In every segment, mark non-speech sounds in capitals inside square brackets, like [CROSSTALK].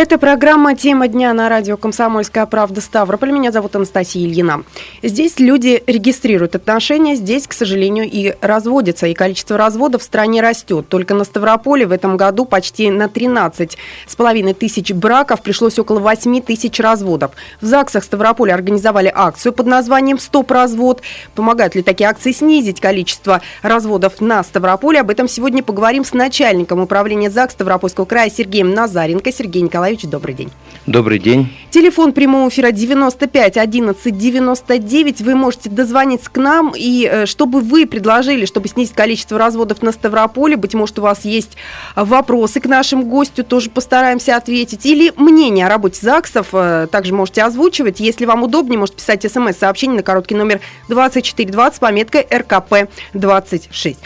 Это программа «Тема дня» на радио «Комсомольская правда» Ставрополь. Меня зовут Анастасия Ильина. Здесь люди регистрируют отношения, здесь, к сожалению, и разводятся. И количество разводов в стране растет. Только на Ставрополе в этом году почти на 13 с половиной тысяч браков пришлось около 8 тысяч разводов. В ЗАГСах Ставрополя организовали акцию под названием «Стоп развод». Помогают ли такие акции снизить количество разводов на Ставрополе? Об этом сегодня поговорим с начальником управления ЗАГС Ставропольского края Сергеем Назаренко. Сергей Николаевич Николаевич, добрый день. Добрый день. Телефон прямого эфира 95 11 99. Вы можете дозвониться к нам, и э, чтобы вы предложили, чтобы снизить количество разводов на Ставрополе, быть может, у вас есть вопросы к нашему гостю, тоже постараемся ответить, или мнение о работе ЗАГСов, э, также можете озвучивать. Если вам удобнее, можете писать смс-сообщение на короткий номер 2420 с пометкой РКП-26.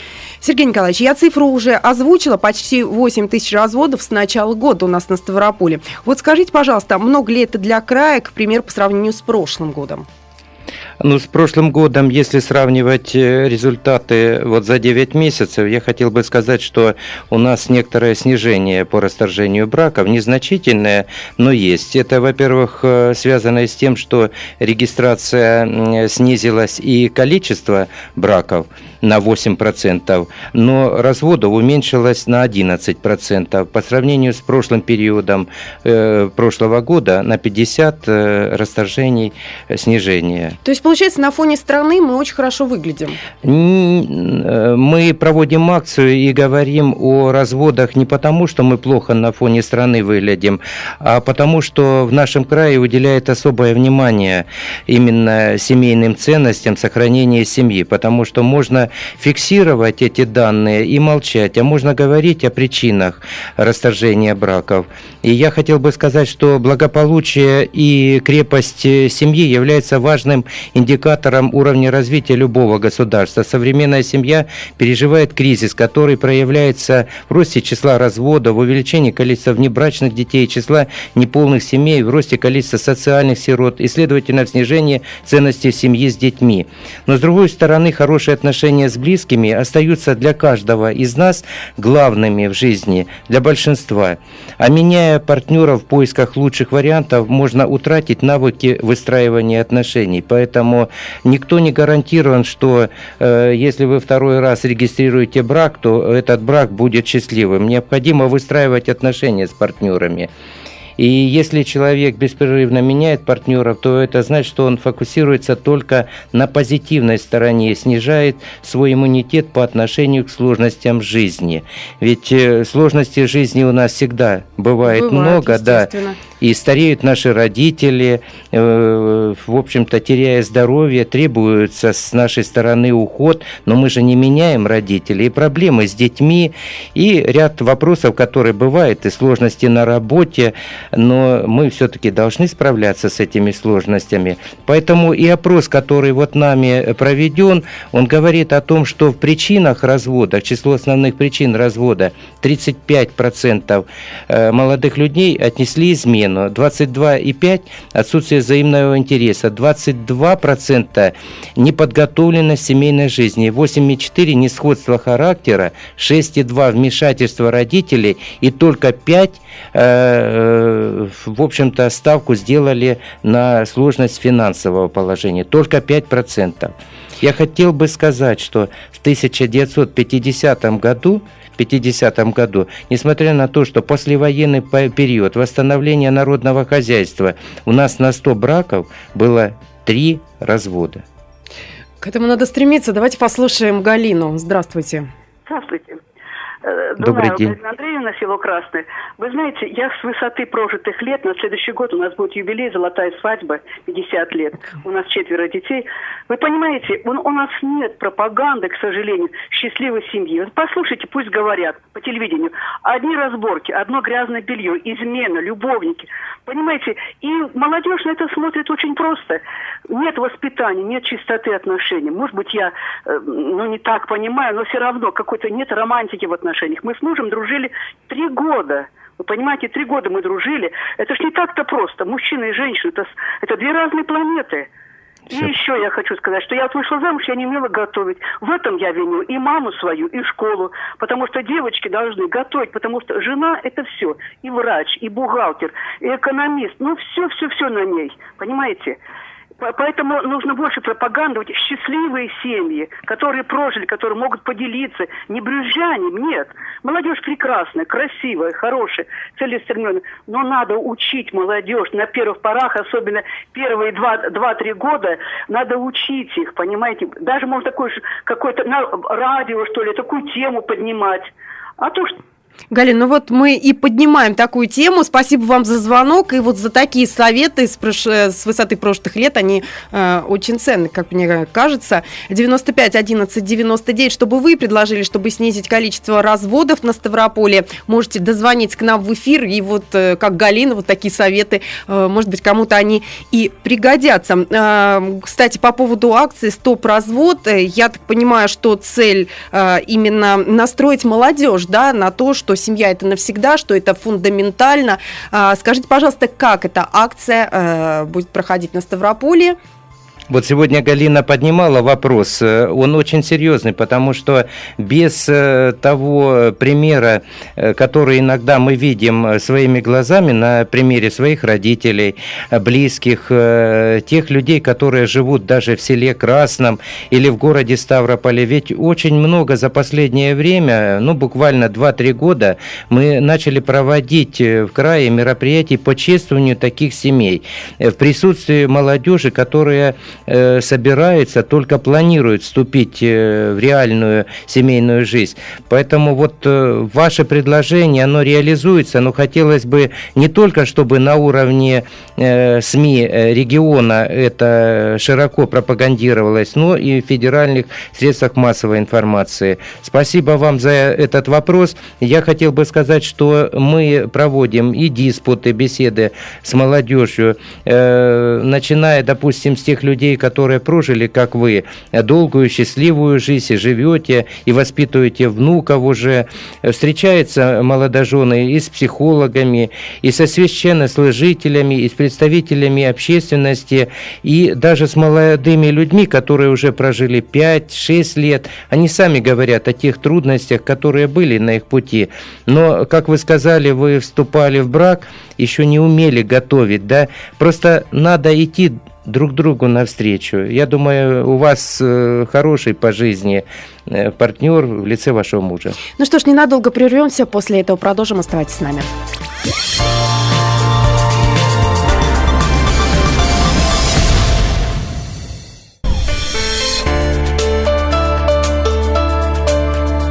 Сергей Николаевич, я цифру уже озвучила, почти 8 тысяч разводов с начала года у нас на Ставрополе. Вот скажите, пожалуйста, много ли это для края, к примеру, по сравнению с прошлым годом? Ну, с прошлым годом, если сравнивать э, результаты вот за 9 месяцев, я хотел бы сказать, что у нас некоторое снижение по расторжению браков, незначительное, но есть. Это, во-первых, э, связано с тем, что регистрация снизилась и количество браков на 8%, но разводов уменьшилось на 11%. По сравнению с прошлым периодом э, прошлого года на 50 э, расторжений э, снижения. То есть, получается, на фоне страны мы очень хорошо выглядим? Э, мы проводим акцию и говорим о разводах не потому, что мы плохо на фоне страны выглядим, а потому, что в нашем крае уделяет особое внимание именно семейным ценностям, сохранению семьи, потому что можно фиксировать эти данные и молчать, а можно говорить о причинах расторжения браков. И я хотел бы сказать, что благополучие и крепость семьи является важным индикатором уровня развития любого государства. Современная семья переживает кризис, который проявляется в росте числа разводов, в увеличении количества внебрачных детей, числа неполных семей, в росте количества социальных сирот и, следовательно, в снижении ценности семьи с детьми. Но, с другой стороны, хорошие отношения с близкими остаются для каждого из нас главными в жизни, для большинства. А меняя партнеров в поисках лучших вариантов, можно утратить навыки выстраивания отношений. Поэтому никто не гарантирован, что э, если вы второй раз регистрируете брак, то этот брак будет счастливым. Необходимо выстраивать отношения с партнерами. И если человек беспрерывно меняет партнеров, то это значит, что он фокусируется только на позитивной стороне, снижает свой иммунитет по отношению к сложностям жизни. Ведь э, сложностей жизни у нас всегда бывает, бывает много, да и стареют наши родители, э, в общем-то, теряя здоровье, требуется с нашей стороны уход, но мы же не меняем родителей, и проблемы с детьми, и ряд вопросов, которые бывают, и сложности на работе, но мы все-таки должны справляться с этими сложностями. Поэтому и опрос, который вот нами проведен, он говорит о том, что в причинах развода, число основных причин развода, 35% э, молодых людей отнесли измены измену, 22,5% отсутствие взаимного интереса, 22% неподготовленность семейной жизни, 8,4% несходство характера, 6,2% вмешательство родителей. И только 5% э, э, в общем-то ставку сделали на сложность финансового положения, только 5%. Я хотел бы сказать, что в 1950 году 50 году, несмотря на то, что послевоенный период восстановления народного хозяйства у нас на 100 браков было 3 развода. К этому надо стремиться. Давайте послушаем Галину. Здравствуйте. Здравствуйте. Э, Добрый Дунаева, день. Андреевна, село Красное. Вы знаете, я с высоты прожитых лет, на следующий год у нас будет юбилей, золотая свадьба, 50 лет. У нас четверо детей. Вы понимаете, у, у нас нет пропаганды, к сожалению, счастливой семьи. послушайте, пусть говорят по телевидению. Одни разборки, одно грязное белье, измена, любовники. Понимаете, и молодежь на это смотрит очень просто. Нет воспитания, нет чистоты отношений. Может быть, я э, ну, не так понимаю, но все равно какой-то нет романтики в отношениях отношениях. Мы с мужем дружили три года. Вы понимаете, три года мы дружили. Это ж не так-то просто. Мужчина и женщина, это, это две разные планеты. И еще я хочу сказать, что я вот вышла замуж, я не умела готовить. В этом я виню и маму свою, и школу. Потому что девочки должны готовить, потому что жена – это все. И врач, и бухгалтер, и экономист. Ну, все-все-все на ней. Понимаете? Поэтому нужно больше пропагандовать счастливые семьи, которые прожили, которые могут поделиться, не брюзжанием, нет. Молодежь прекрасная, красивая, хорошая, целеустремленная, но надо учить молодежь на первых порах, особенно первые два-три года, надо учить их, понимаете. Даже можно такой какой-то на радио, что ли, такую тему поднимать. А то, что Галина, ну вот мы и поднимаем такую тему. Спасибо вам за звонок и вот за такие советы с, прош... с высоты прошлых лет. Они э, очень ценны, как мне кажется. 95 11 99, чтобы вы предложили, чтобы снизить количество разводов на Ставрополе. Можете дозвонить к нам в эфир. И вот, э, как Галина, вот такие советы, э, может быть, кому-то они и пригодятся. Э, кстати, по поводу акции «Стоп-развод», э, я так понимаю, что цель э, именно настроить молодежь да, на то, что семья это навсегда, что это фундаментально. А, скажите, пожалуйста, как эта акция э, будет проходить на Ставрополе? Вот сегодня Галина поднимала вопрос, э, он очень серьезный, потому что без э, того примера, э, который иногда мы видим своими глазами на примере своих родителей, близких, тех людей, которые живут даже в селе Красном или в городе Ставрополе, ведь очень много за последнее время, ну буквально 2-3 года, мы начали проводить в крае мероприятий по чествованию таких семей. В присутствии молодежи, которые Э, собирается, только планирует вступить э, в реальную семейную жизнь. Поэтому вот э, ваше предложение, оно реализуется, но хотелось бы не только, чтобы на уровне СМИ региона это широко пропагандировалось, но и в федеральных средствах массовой информации. Спасибо вам за этот вопрос. Я хотел бы сказать, что мы проводим и диспуты, беседы с молодежью, начиная, допустим, с тех людей, людей, которые прожили, как вы, долгую, счастливую жизнь, и живете, и воспитываете внуков уже. Встречаются молодожены и с психологами, и со священнослужителями, и с представителями общественности, и даже с молодыми людьми, которые уже прожили 5-6 лет. Они сами говорят о тех трудностях, которые были на их пути. Но, как вы сказали, вы вступали в брак, еще не умели готовить, да? Просто надо идти друг другу навстречу. Я думаю, у вас э, хороший по жизни э, партнер в лице вашего мужа. Ну что ж, ненадолго прервемся, после этого продолжим. Оставайтесь с нами.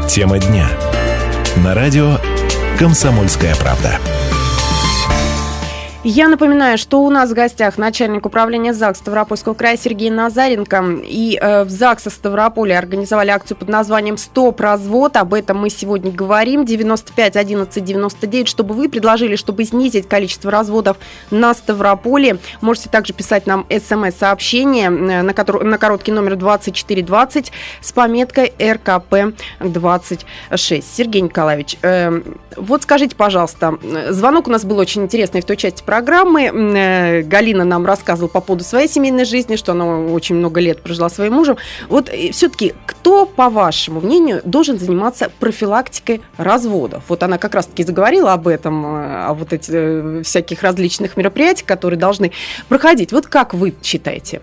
Тема дня. На радио «Комсомольская правда». Я напоминаю, что у нас в гостях начальник управления ЗАГС Ставропольского края Сергей Назаренко. И э, в ЗАГСе Ставрополя организовали акцию под названием «Стоп развод». Об этом мы сегодня говорим. 95 11 99, чтобы вы предложили, чтобы снизить количество разводов на Ставрополе. Можете также писать нам смс-сообщение э, на, который, на короткий номер 2420 с пометкой РКП 26. Сергей Николаевич, э, вот скажите, пожалуйста, э, звонок у нас был очень интересный в той части программы. Э, Галина нам рассказывала по поводу своей семейной жизни, что она очень много лет прожила своим мужем. Вот э, все-таки кто, по вашему мнению, должен заниматься профилактикой разводов? Вот она как раз-таки заговорила об этом, э, о вот этих всяких различных мероприятиях, которые должны проходить. Вот как вы считаете?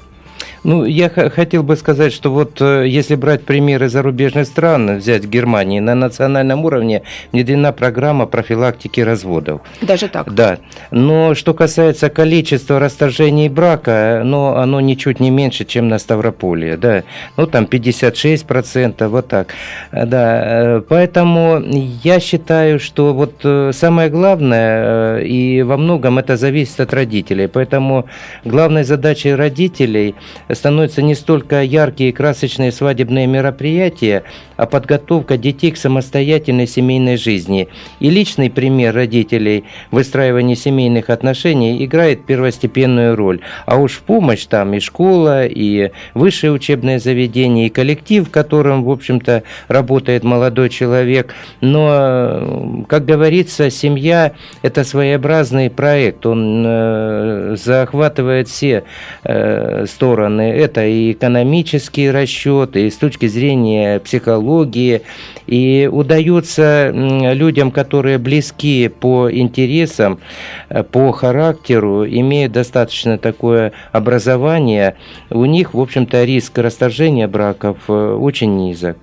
Ну, я хотел бы сказать, что вот э, если брать примеры зарубежных стран, взять Германии, на национальном уровне внедрена программа профилактики разводов. Даже так? Да. Но что касается количества расторжений брака, ну, оно ничуть не меньше, чем на Ставрополе, да. Ну, там 56%, вот так. Да, поэтому я считаю, что вот э, самое главное, э, и во многом это зависит от родителей, поэтому главной задачей родителей – становятся не столько яркие и красочные свадебные мероприятия, а подготовка детей к самостоятельной семейной жизни. И личный пример родителей в выстраивании семейных отношений играет первостепенную роль. А уж помощь там и школа, и высшее учебное заведение, и коллектив, в котором, в общем-то, работает молодой человек. Но, как говорится, семья – это своеобразный проект. Он э, захватывает все э, стороны стороны. Это и экономические расчеты, и с точки зрения психологии. И удается людям, которые близки по интересам, э, по характеру, имеют достаточно такое образование, у них, в общем-то, риск расторжения браков э, очень низок.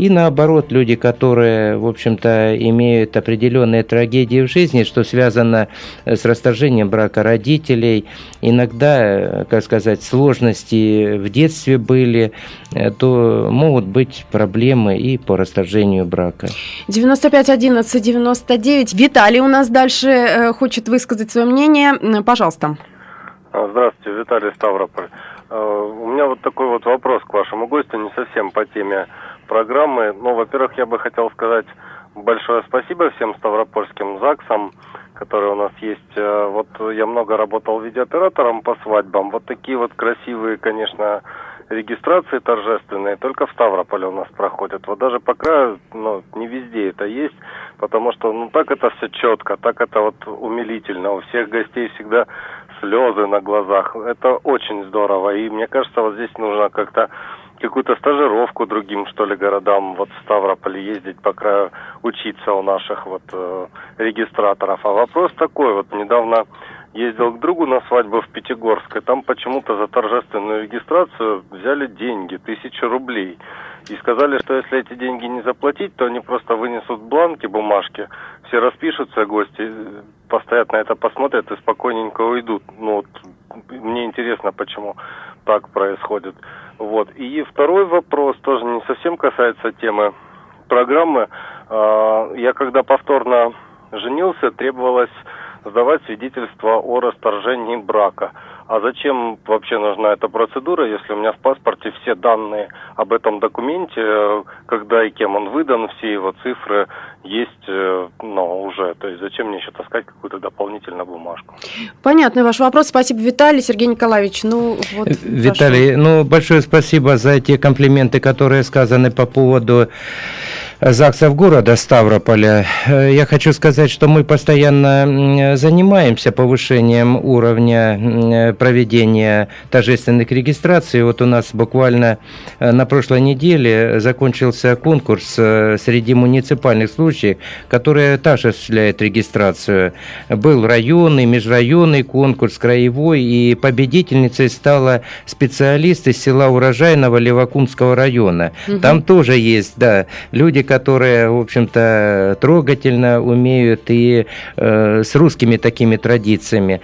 И наоборот, люди, которые, в общем-то, имеют определенные трагедии в жизни, что связано э, с расторжением брака родителей, иногда, э, как сказать, сложности в детстве были, э, то могут быть проблемы и по расторжению брака. 95 11 99. Виталий у нас дальше хочет высказать свое мнение. Пожалуйста. А, здравствуйте, Виталий Ставрополь. У меня вот такой вот вопрос к вашему гостю, не совсем по теме программы. Ну, во-первых, я бы хотел сказать большое спасибо всем ставропольским ЗАГСам, которые у нас есть. Э, вот я много работал видеооператором по свадьбам. Вот такие вот красивые, конечно, регистрации торжественные только в Ставрополе у нас проходят. Вот даже по краю, ну, не везде это есть, потому что, ну, так это все четко, так это вот умилительно. У всех гостей всегда слезы на глазах. Это очень здорово. И мне кажется, вот здесь нужно как-то какую-то стажировку другим, что ли, городам, вот в Ставрополе ездить по краю, учиться у наших вот э, регистраторов. А вопрос такой, вот недавно ездил к другу на свадьбу в Пятигорск, и там почему-то за торжественную регистрацию взяли деньги, тысячу рублей. И сказали, что если эти деньги не заплатить, то они просто вынесут бланки, бумажки, все распишутся, гости, постоят на это посмотрят и спокойненько уйдут. Ну, вот, мне интересно, почему так происходит. Вот. И второй вопрос тоже не совсем касается темы программы. А, я когда повторно женился, требовалось сдавать свидетельство о расторжении брака. А зачем вообще нужна эта процедура, если у меня в паспорте все данные об этом документе, когда и кем он выдан, все его цифры есть, э, но уже. То есть зачем мне еще таскать какую-то дополнительную бумажку? Понятный ваш вопрос. Спасибо, Виталий. Сергей Николаевич, ну вот... Виталий, прошу. ну большое спасибо за те комплименты, которые сказаны по поводу ЗАГСов города Ставрополя. Э, я хочу сказать, что мы постоянно занимаемся повышением уровня проведения торжественных регистраций. Вот у нас буквально э, на прошлой неделе закончился конкурс э, среди муниципальных случаев, которые также осуществляют регистрацию. Был районный, межрайонный конкурс, краевой, и победительницей стала специалист из села Урожайного Левакумского района. Угу. Там тоже есть, да, люди, которые, в общем-то, трогательно умеют и э, с русскими такими традициями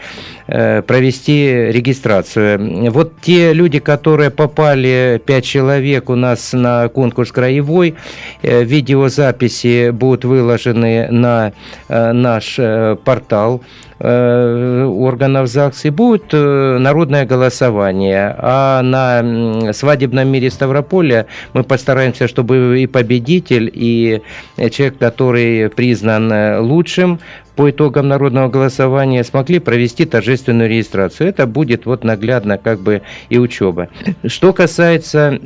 э, провести регистрацию. Вот те люди, которые попали, пять человек у нас на конкурс краевой, э, видеозаписи будут выложены на э, наш э, портал органов ЗАГС и будет э, народное голосование. А на свадебном мире Ставрополя мы постараемся, чтобы и победитель, и человек, который признан лучшим, по итогам народного голосования смогли провести торжественную регистрацию. Это будет вот наглядно как бы и учеба. Что касается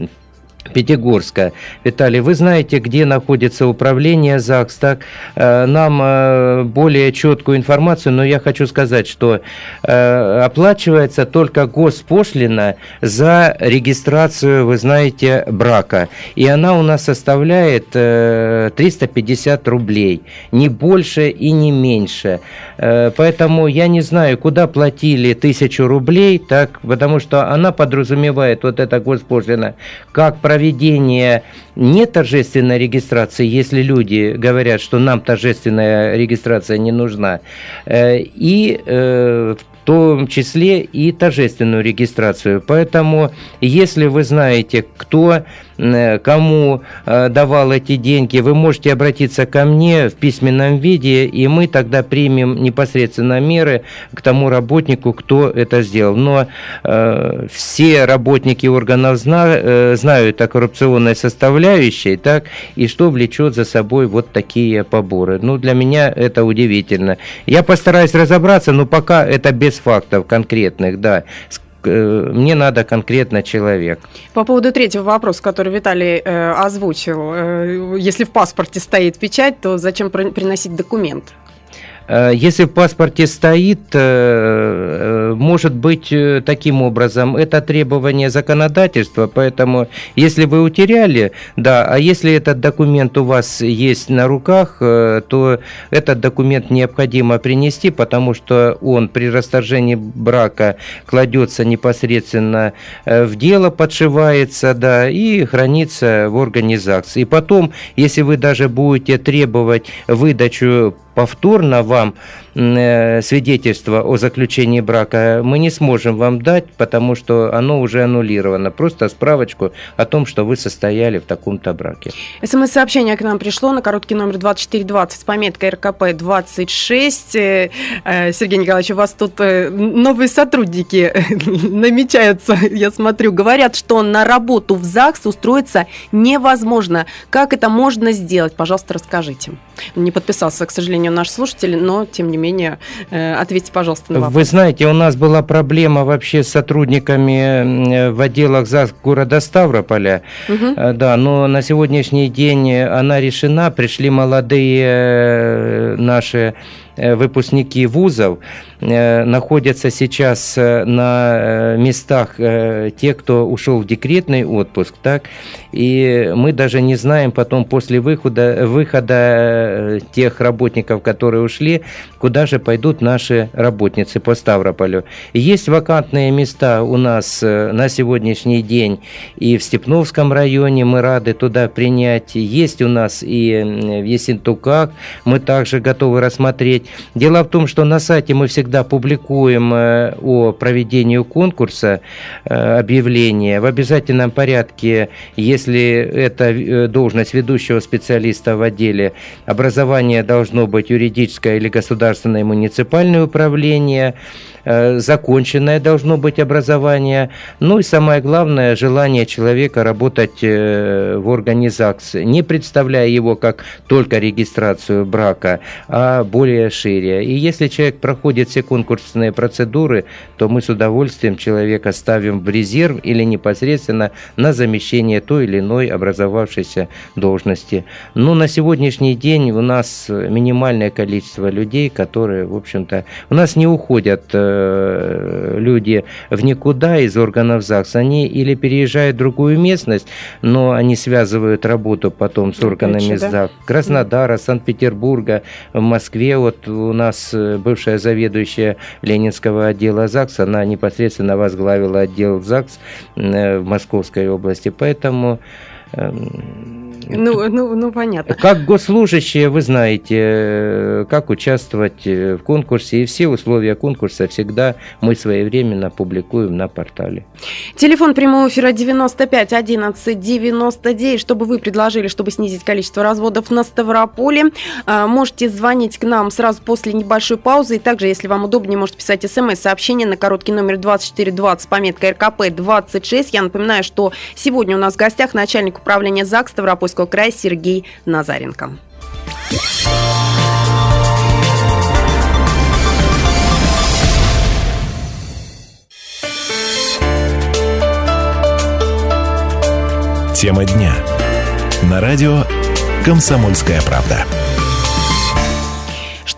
Пятигорска. Виталий, вы знаете, где находится управление ЗАГС, так э, нам э, более четкую информацию, но я хочу сказать, что э, оплачивается только госпошлина за регистрацию, вы знаете, брака. И она у нас составляет 350 рублей, не больше и не меньше. Поэтому я не знаю, куда платили тысячу рублей, так, потому что она подразумевает вот эта госпошлина, как проведение не торжественной регистрации, если люди говорят, что нам торжественная регистрация не нужна, э, и э, в том числе и торжественную регистрацию. Поэтому, если вы знаете, кто кому э, давал эти деньги, вы можете обратиться ко мне в письменном виде, и мы тогда примем непосредственно меры к тому работнику, кто это сделал. Но э, все работники органов зна, э, знают о коррупционной составляющей, так, и что влечет за собой вот такие поборы. Ну, для меня это удивительно. Я постараюсь разобраться, но пока это без фактов конкретных, да. Э, мне надо конкретно человек. По поводу третьего вопроса, который Виталий э, озвучил, э, если в паспорте стоит печать, то зачем приносить документ? Э, если в паспорте стоит, э, может быть таким образом, это требование законодательства, поэтому если вы утеряли, да, а если этот документ у вас есть на руках, то этот документ необходимо принести, потому что он при расторжении брака кладется непосредственно в дело, подшивается, да, и хранится в органе ЗАГС. И потом, если вы даже будете требовать выдачу повторно вам свидетельство о заключении брака мы не сможем вам дать, потому что оно уже аннулировано. Просто справочку о том, что вы состояли в таком-то браке. СМС-сообщение к нам пришло на короткий номер 2420 с пометкой РКП 26. Э, э, Сергей Николаевич, у вас тут новые сотрудники [LAUGHS] намечаются, я смотрю. Говорят, что на работу в ЗАГС устроиться невозможно. Как это можно сделать? Пожалуйста, расскажите. Не подписался, к сожалению, наш слушатель, но, тем не менее, э, ответьте, пожалуйста, на вопрос. Вы знаете, у нас была проблема вообще с сотрудниками в отделах ЗАГС города Ставрополя, угу. да, но на сегодняшний день она решена, пришли молодые э, наши выпускники вузов, Э, находятся сейчас э, на э, местах те, кто ушел в декретный отпуск, так, и мы даже не знаем потом после выхода, выхода тех работников, которые ушли, куда же пойдут наши работницы по Ставрополю. Есть вакантные места у нас на сегодняшний день и в Степновском районе, мы рады туда принять, есть у нас и в Есентуках, мы также готовы рассмотреть. Дело в том, что на сайте мы всегда публикуем э, о проведении конкурса э, объявление в обязательном порядке, если это э, должность ведущего специалиста в отделе, образование должно быть юридическое или государственное муниципальное управление, законченное должно быть образование, ну и самое главное, желание человека работать в организации, не представляя его как только регистрацию брака, а более шире. И если человек проходит все конкурсные процедуры, то мы с удовольствием человека ставим в резерв или непосредственно на замещение той или иной образовавшейся должности. Но на сегодняшний день у нас минимальное количество людей, которые, в общем-то, у нас не уходят э, люди в никуда из органов ЗАГС, они или переезжают в другую местность, но они связывают работу потом с органами Опять, ЗАГС. Краснодара, Санкт-Петербурга, в Москве. Вот у нас э, бывшая заведующая Ленинского отдела ЗАГС, она непосредственно возглавила отдел ЗАГС э, в Московской области. Поэтому эм, ну, [LAUGHS] ну, ну, понятно. Как госслужащие, вы знаете, э, как участвовать э, в конкурсе, и все условия конкурса всегда мы своевременно публикуем на портале. Телефон прямого эфира 95 11 99, чтобы вы предложили, чтобы снизить количество разводов на Ставрополе. А, можете звонить к нам сразу после небольшой паузы, и также, если вам удобнее, можете писать смс-сообщение на короткий номер 2420 с пометкой РКП 26. Я напоминаю, что сегодня у нас в гостях начальник управления ЗАГС Ставропольского Ставропольского края Сергей Назаренко. Тема дня. На радио «Комсомольская правда»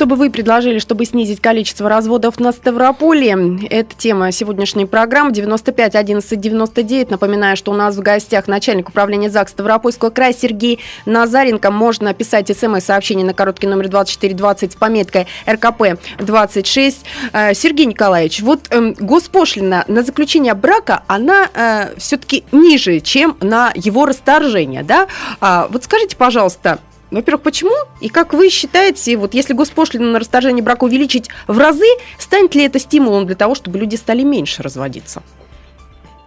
чтобы вы предложили, чтобы снизить количество разводов на Ставрополе. Это тема сегодняшней программы 95 11 99. Напоминаю, что у нас в гостях начальник управления ЗАГС Ставропольского края Сергей Назаренко. Можно писать смс-сообщение на короткий номер 2420 с пометкой РКП 26. Э, Сергей Николаевич, вот э, госпошлина на заключение брака, она э, все-таки ниже, чем на его расторжение, да? А, вот скажите, пожалуйста, во-первых, почему? И как вы считаете, вот если госпошлину на расторжение брака увеличить в разы, станет ли это стимулом для того, чтобы люди стали меньше разводиться?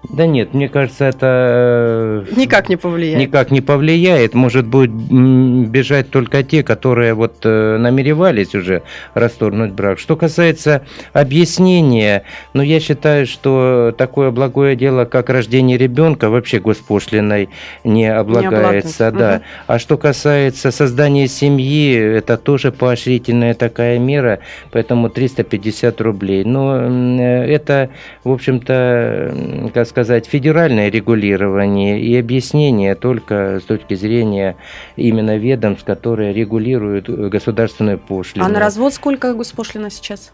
Да нет, мне кажется, это... Э, никак не повлияет. Никак не повлияет. Может быть, бежать только те, которые вот э, намеревались уже расторгнуть брак. Что касается объяснения, ну, я считаю, что такое благое дело, как рождение ребенка, вообще госпошлиной не облагается. Не да. Угу. А что касается создания семьи, это тоже поощрительная такая мера, поэтому 350 рублей. Но э, это, в общем-то, как сказать, федеральное регулирование и объяснение только с точки зрения именно ведомств, которые регулируют государственную пошлину. А на развод сколько госпошлина сейчас?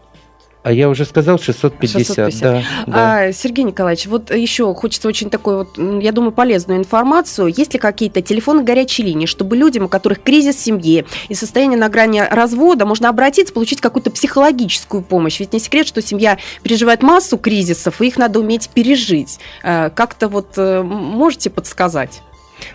А я уже сказал 650, 650. да. да. А, Сергей Николаевич, вот еще хочется очень такой вот, я думаю, полезную информацию. Есть ли какие-то телефоны горячей линии, чтобы людям, у которых кризис в семье и состояние на грани развода, можно обратиться, получить какую-то психологическую помощь? Ведь не секрет, что семья переживает массу кризисов, и их надо уметь пережить. Э, как-то вот э, можете подсказать?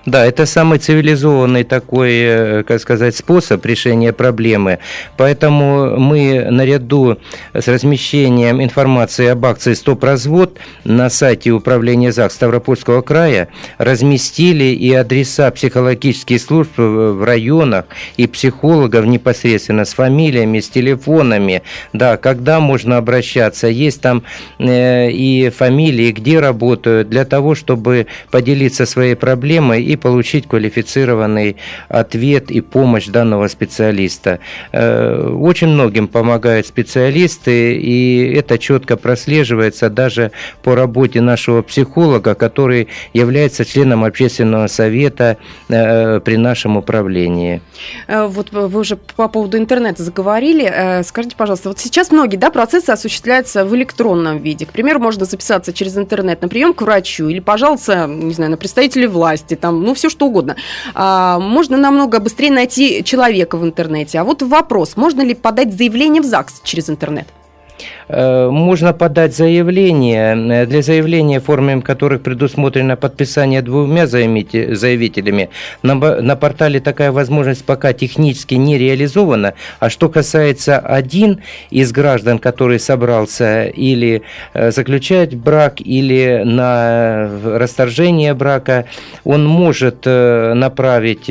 Да, это самый цивилизованный такой, э, как сказать, способ решения проблемы. Поэтому мы наряду с размещением информации об акции «Стоп-развод» на сайте управления ЗАГС Ставропольского края разместили и адреса психологических служб в районах и психологов непосредственно с фамилиями, с телефонами. Да, когда можно обращаться. Есть там э, и фамилии, где работают, для того, чтобы поделиться своей проблемой и получить квалифицированный ответ и помощь данного специалиста. Э, очень многим помогают специалисты, и это четко прослеживается даже по работе нашего психолога, который является членом общественного совета э, при нашем управлении. Э, вот вы уже по поводу интернета заговорили. Скажите, пожалуйста, вот сейчас многие да, процессы осуществляются в электронном виде. К примеру, можно записаться через интернет на прием к врачу или пожаловаться, не знаю, на представителей власти, там, ну, все что угодно. А, можно намного быстрее найти человека в интернете. А вот вопрос, можно ли подать заявление в ЗАГС через интернет? Э, можно подать заявление. Для заявления, формами которых предусмотрено подписание двумя заявителями, на, на портале такая возможность пока технически не реализована. А что касается один из граждан, который собрался или э, заключать брак, или на расторжение брака, он может э, направить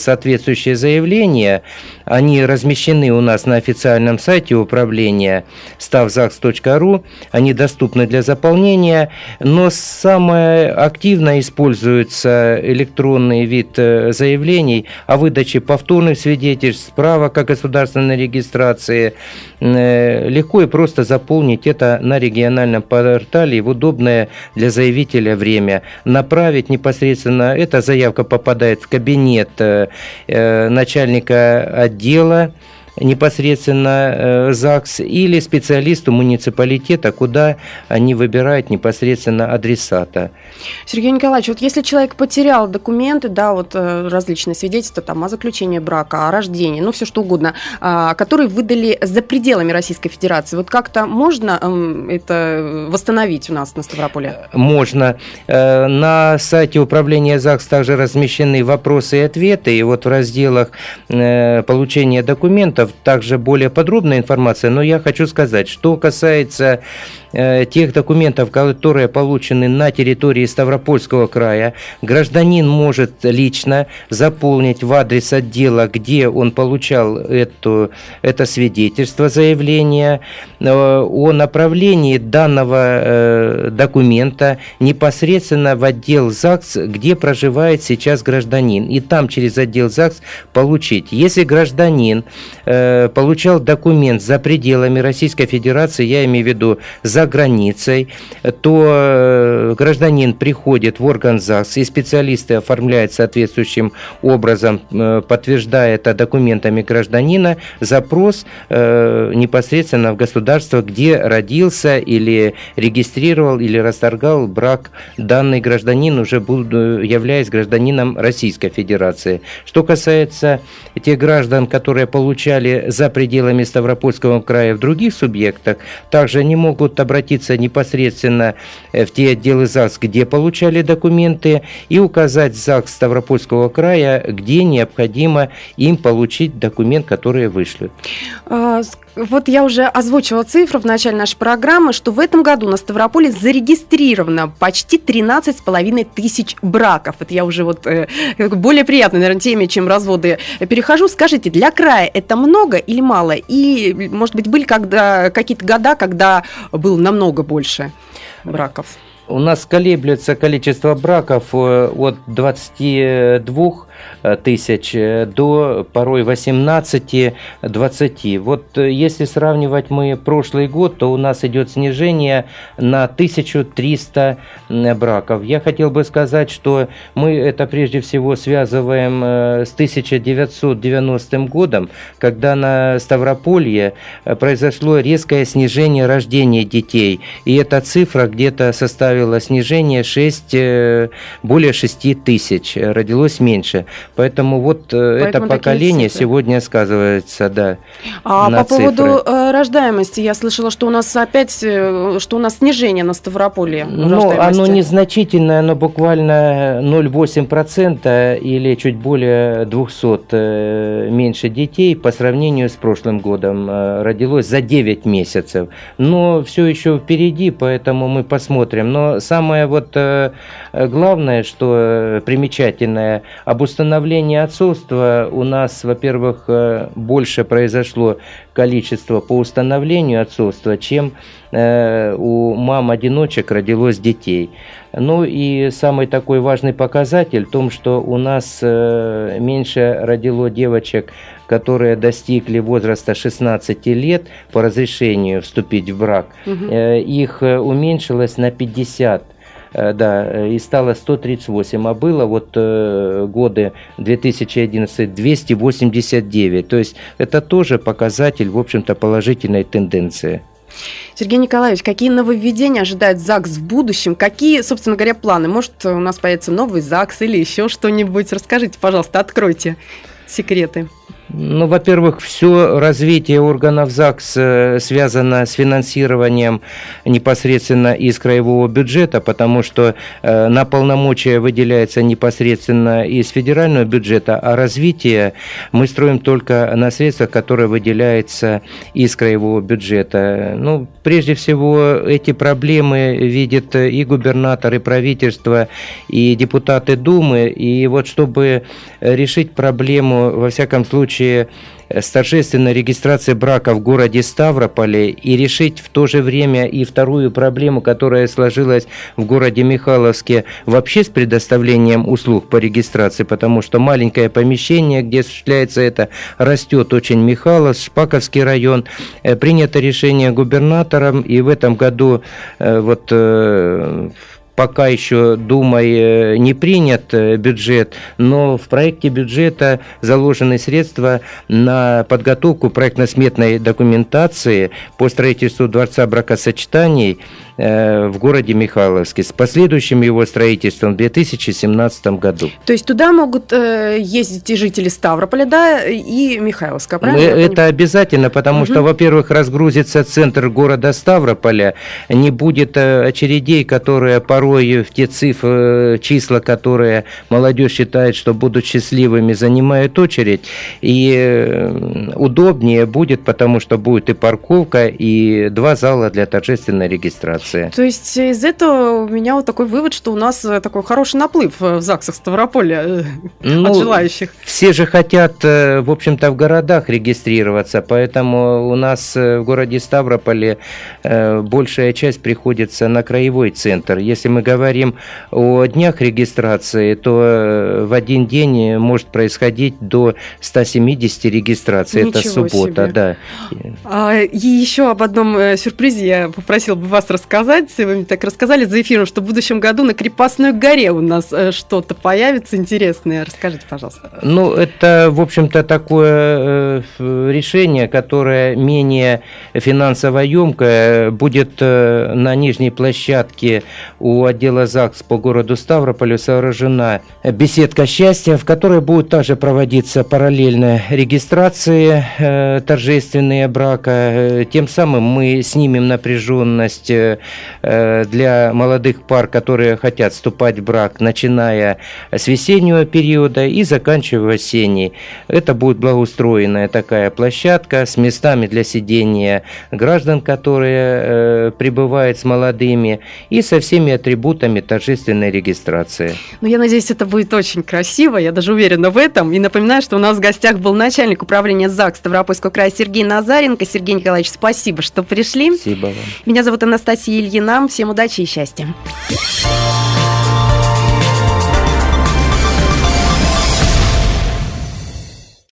соответствующее заявление. Они размещены у нас на официальном сайте управления ставзакс.ру. Они доступны для заполнения, но самое активно используется электронный вид э, заявлений о выдаче повторных свидетельств, справок о государственной регистрации. Э, легко и просто заполнить это на региональном портале в удобное для заявителя время. Направить непосредственно, эта заявка попадает в кабинет э, начальника отдела, непосредственно э, ЗАГС или специалисту муниципалитета, куда они выбирают непосредственно адресата. Сергей Николаевич, вот если человек потерял документы, да, вот э, различные свидетельства там, о заключении брака, о рождении, ну все что угодно, а, которые выдали за пределами Российской Федерации, вот как-то можно эм, это восстановить у нас на Ставрополе? Можно. Э, на сайте управления ЗАГС также размещены вопросы и ответы, и вот в разделах получения документов также более подробная информация, но я хочу сказать, что касается Э, тех документов, которые получены на территории Ставропольского края, гражданин может лично заполнить в адрес отдела, где он получал эту, это свидетельство, заявление э, о направлении данного э, документа непосредственно в отдел ЗАГС, где проживает сейчас гражданин. И там через отдел ЗАГС получить. Если гражданин получал документ за пределами Российской Федерации, я имею в виду за границей, то э, гражданин приходит в орган ЗАГС, и специалисты оформляют соответствующим образом, э, подтверждая это документами гражданина, запрос э, непосредственно в государство, где родился или регистрировал или расторгал брак данный гражданин, уже являясь гражданином Российской Федерации. Что касается тех граждан, которые получали за пределами Ставропольского края в других субъектах, также они могут обратиться непосредственно э, в те отделы ЗАГС, где получали документы, и указать ЗАГС Ставропольского края, где необходимо им получить документ, который вышлют. А, вот я уже озвучила цифру в начале нашей программы, что в этом году на Ставрополе зарегистрировано почти 13,5 тысяч браков. Это я уже вот э, более приятной, наверное, теме, чем разводы перехожу. Скажите, для края это много или мало? И, может быть, были когда, какие-то года, когда было намного больше браков? У нас колеблется количество браков э, от 22 тысяч до порой 18-20. Вот если сравнивать мы прошлый год, то у нас идет снижение на 1300 браков. Я хотел бы сказать, что мы это прежде всего связываем с 1990 годом, когда на Ставрополье произошло резкое снижение рождения детей. И эта цифра где-то составила снижение 6, э, более 6 тысяч. Родилось меньше. Поэтому вот э, Поэтому это поколение сегодня сказывается, да. А по цифры. поводу э, рождаемости, я слышала, что у нас опять, что у нас снижение на Ставрополье. Ну, оно незначительное, оно буквально 0,8% или чуть более 200 меньше детей по сравнению с прошлым годом родилось за 9 месяцев. Но все еще впереди, поэтому мы посмотрим. Но самое вот э, главное, что э, примечательное, об установлении отцовства у нас, во-первых, э, больше произошло количество по установлению отцовства, чем у мам-одиночек родилось детей. Ну и самый такой важный показатель в том, что у нас меньше родило девочек которые достигли возраста 16 лет по разрешению вступить в брак, угу. их э, уменьшилось на 50 э, да, и стало 138, а было вот годы 2011 289. То есть это тоже показатель, в общем-то, положительной тенденции. Сергей Николаевич, какие нововведения ожидает ЗАГС в будущем? Какие, собственно говоря, планы? Может, у нас появится новый ЗАГС или еще что-нибудь? Расскажите, пожалуйста, откройте секреты. Ну, во-первых, все развитие органов ЗАГС э, связано с финансированием непосредственно из краевого бюджета, потому что э, на полномочия выделяется непосредственно из федерального бюджета, а развитие мы строим только на средствах, которые выделяются из краевого бюджета. Ну, прежде всего, эти проблемы видят и губернатор, и правительство, и депутаты Думы. И вот чтобы решить проблему, во всяком случае, случае э, с торжественной брака в городе Ставрополе и решить в то же время и вторую проблему, которая сложилась в городе Михайловске вообще с предоставлением услуг по регистрации, потому что маленькое помещение, где осуществляется это, растет очень Михайлов, Шпаковский район. Э, принято решение губернатором, и в этом году э, вот пока еще Думой э, не принят э, бюджет, но в проекте бюджета заложены средства на подготовку проектно-сметной документации по строительству Дворца бракосочетаний Э, в городе Михайловске с последующим его строительством в 2017 году. То есть туда могут э, ездить и жители Ставрополя, да, и Михайловска, правильно? Это обязательно, потому угу. что, во-первых, разгрузится центр города Ставрополя, не будет очередей, которые порой в те цифры, числа, которые молодежь считает, что будут счастливыми, занимают очередь, и удобнее будет, потому что будет и парковка, и два зала для торжественной регистрации. То есть из этого у меня вот такой вывод, что у нас э, такой хороший наплыв э, в ЗАГСах Ставрополя э, ну, от желающих. Все же хотят, в общем-то, в городах регистрироваться, поэтому у нас в городе Ставрополе большая часть приходится на краевой центр. Если мы говорим о днях регистрации, то в один день может происходить до 170 регистраций. Ничего Это суббота, себе. да. А, и еще об одном сюрпризе я попросил бы вас рассказать. Вы мне так рассказали за эфиром, что в будущем году на Крепостной горе у нас э, что-то появится интересное. Расскажите, пожалуйста. Ну, это, в общем-то, такое э, решение, которое менее финансово емкое, будет э, на нижней площадке у отдела ЗАГС по городу Ставрополю сооружена беседка счастья, в которой будут также проводиться параллельно регистрации торжественные брака. Тем самым мы снимем напряженность Э, для молодых пар, которые хотят вступать в брак, начиная с весеннего периода и заканчивая осенний. Это будет благоустроенная такая площадка с местами для сидения граждан, которые э, прибывают с молодыми, и со всеми атрибутами торжественной регистрации. Ну, я надеюсь, это будет очень красиво, я даже уверена в этом. И напоминаю, что у нас в гостях был начальник управления ЗАГС Ставропольского края Сергей Назаренко. Сергей Николаевич, спасибо, что пришли. Спасибо вам. Меня зовут Анастасия Ильина. Всем удачи и счастья.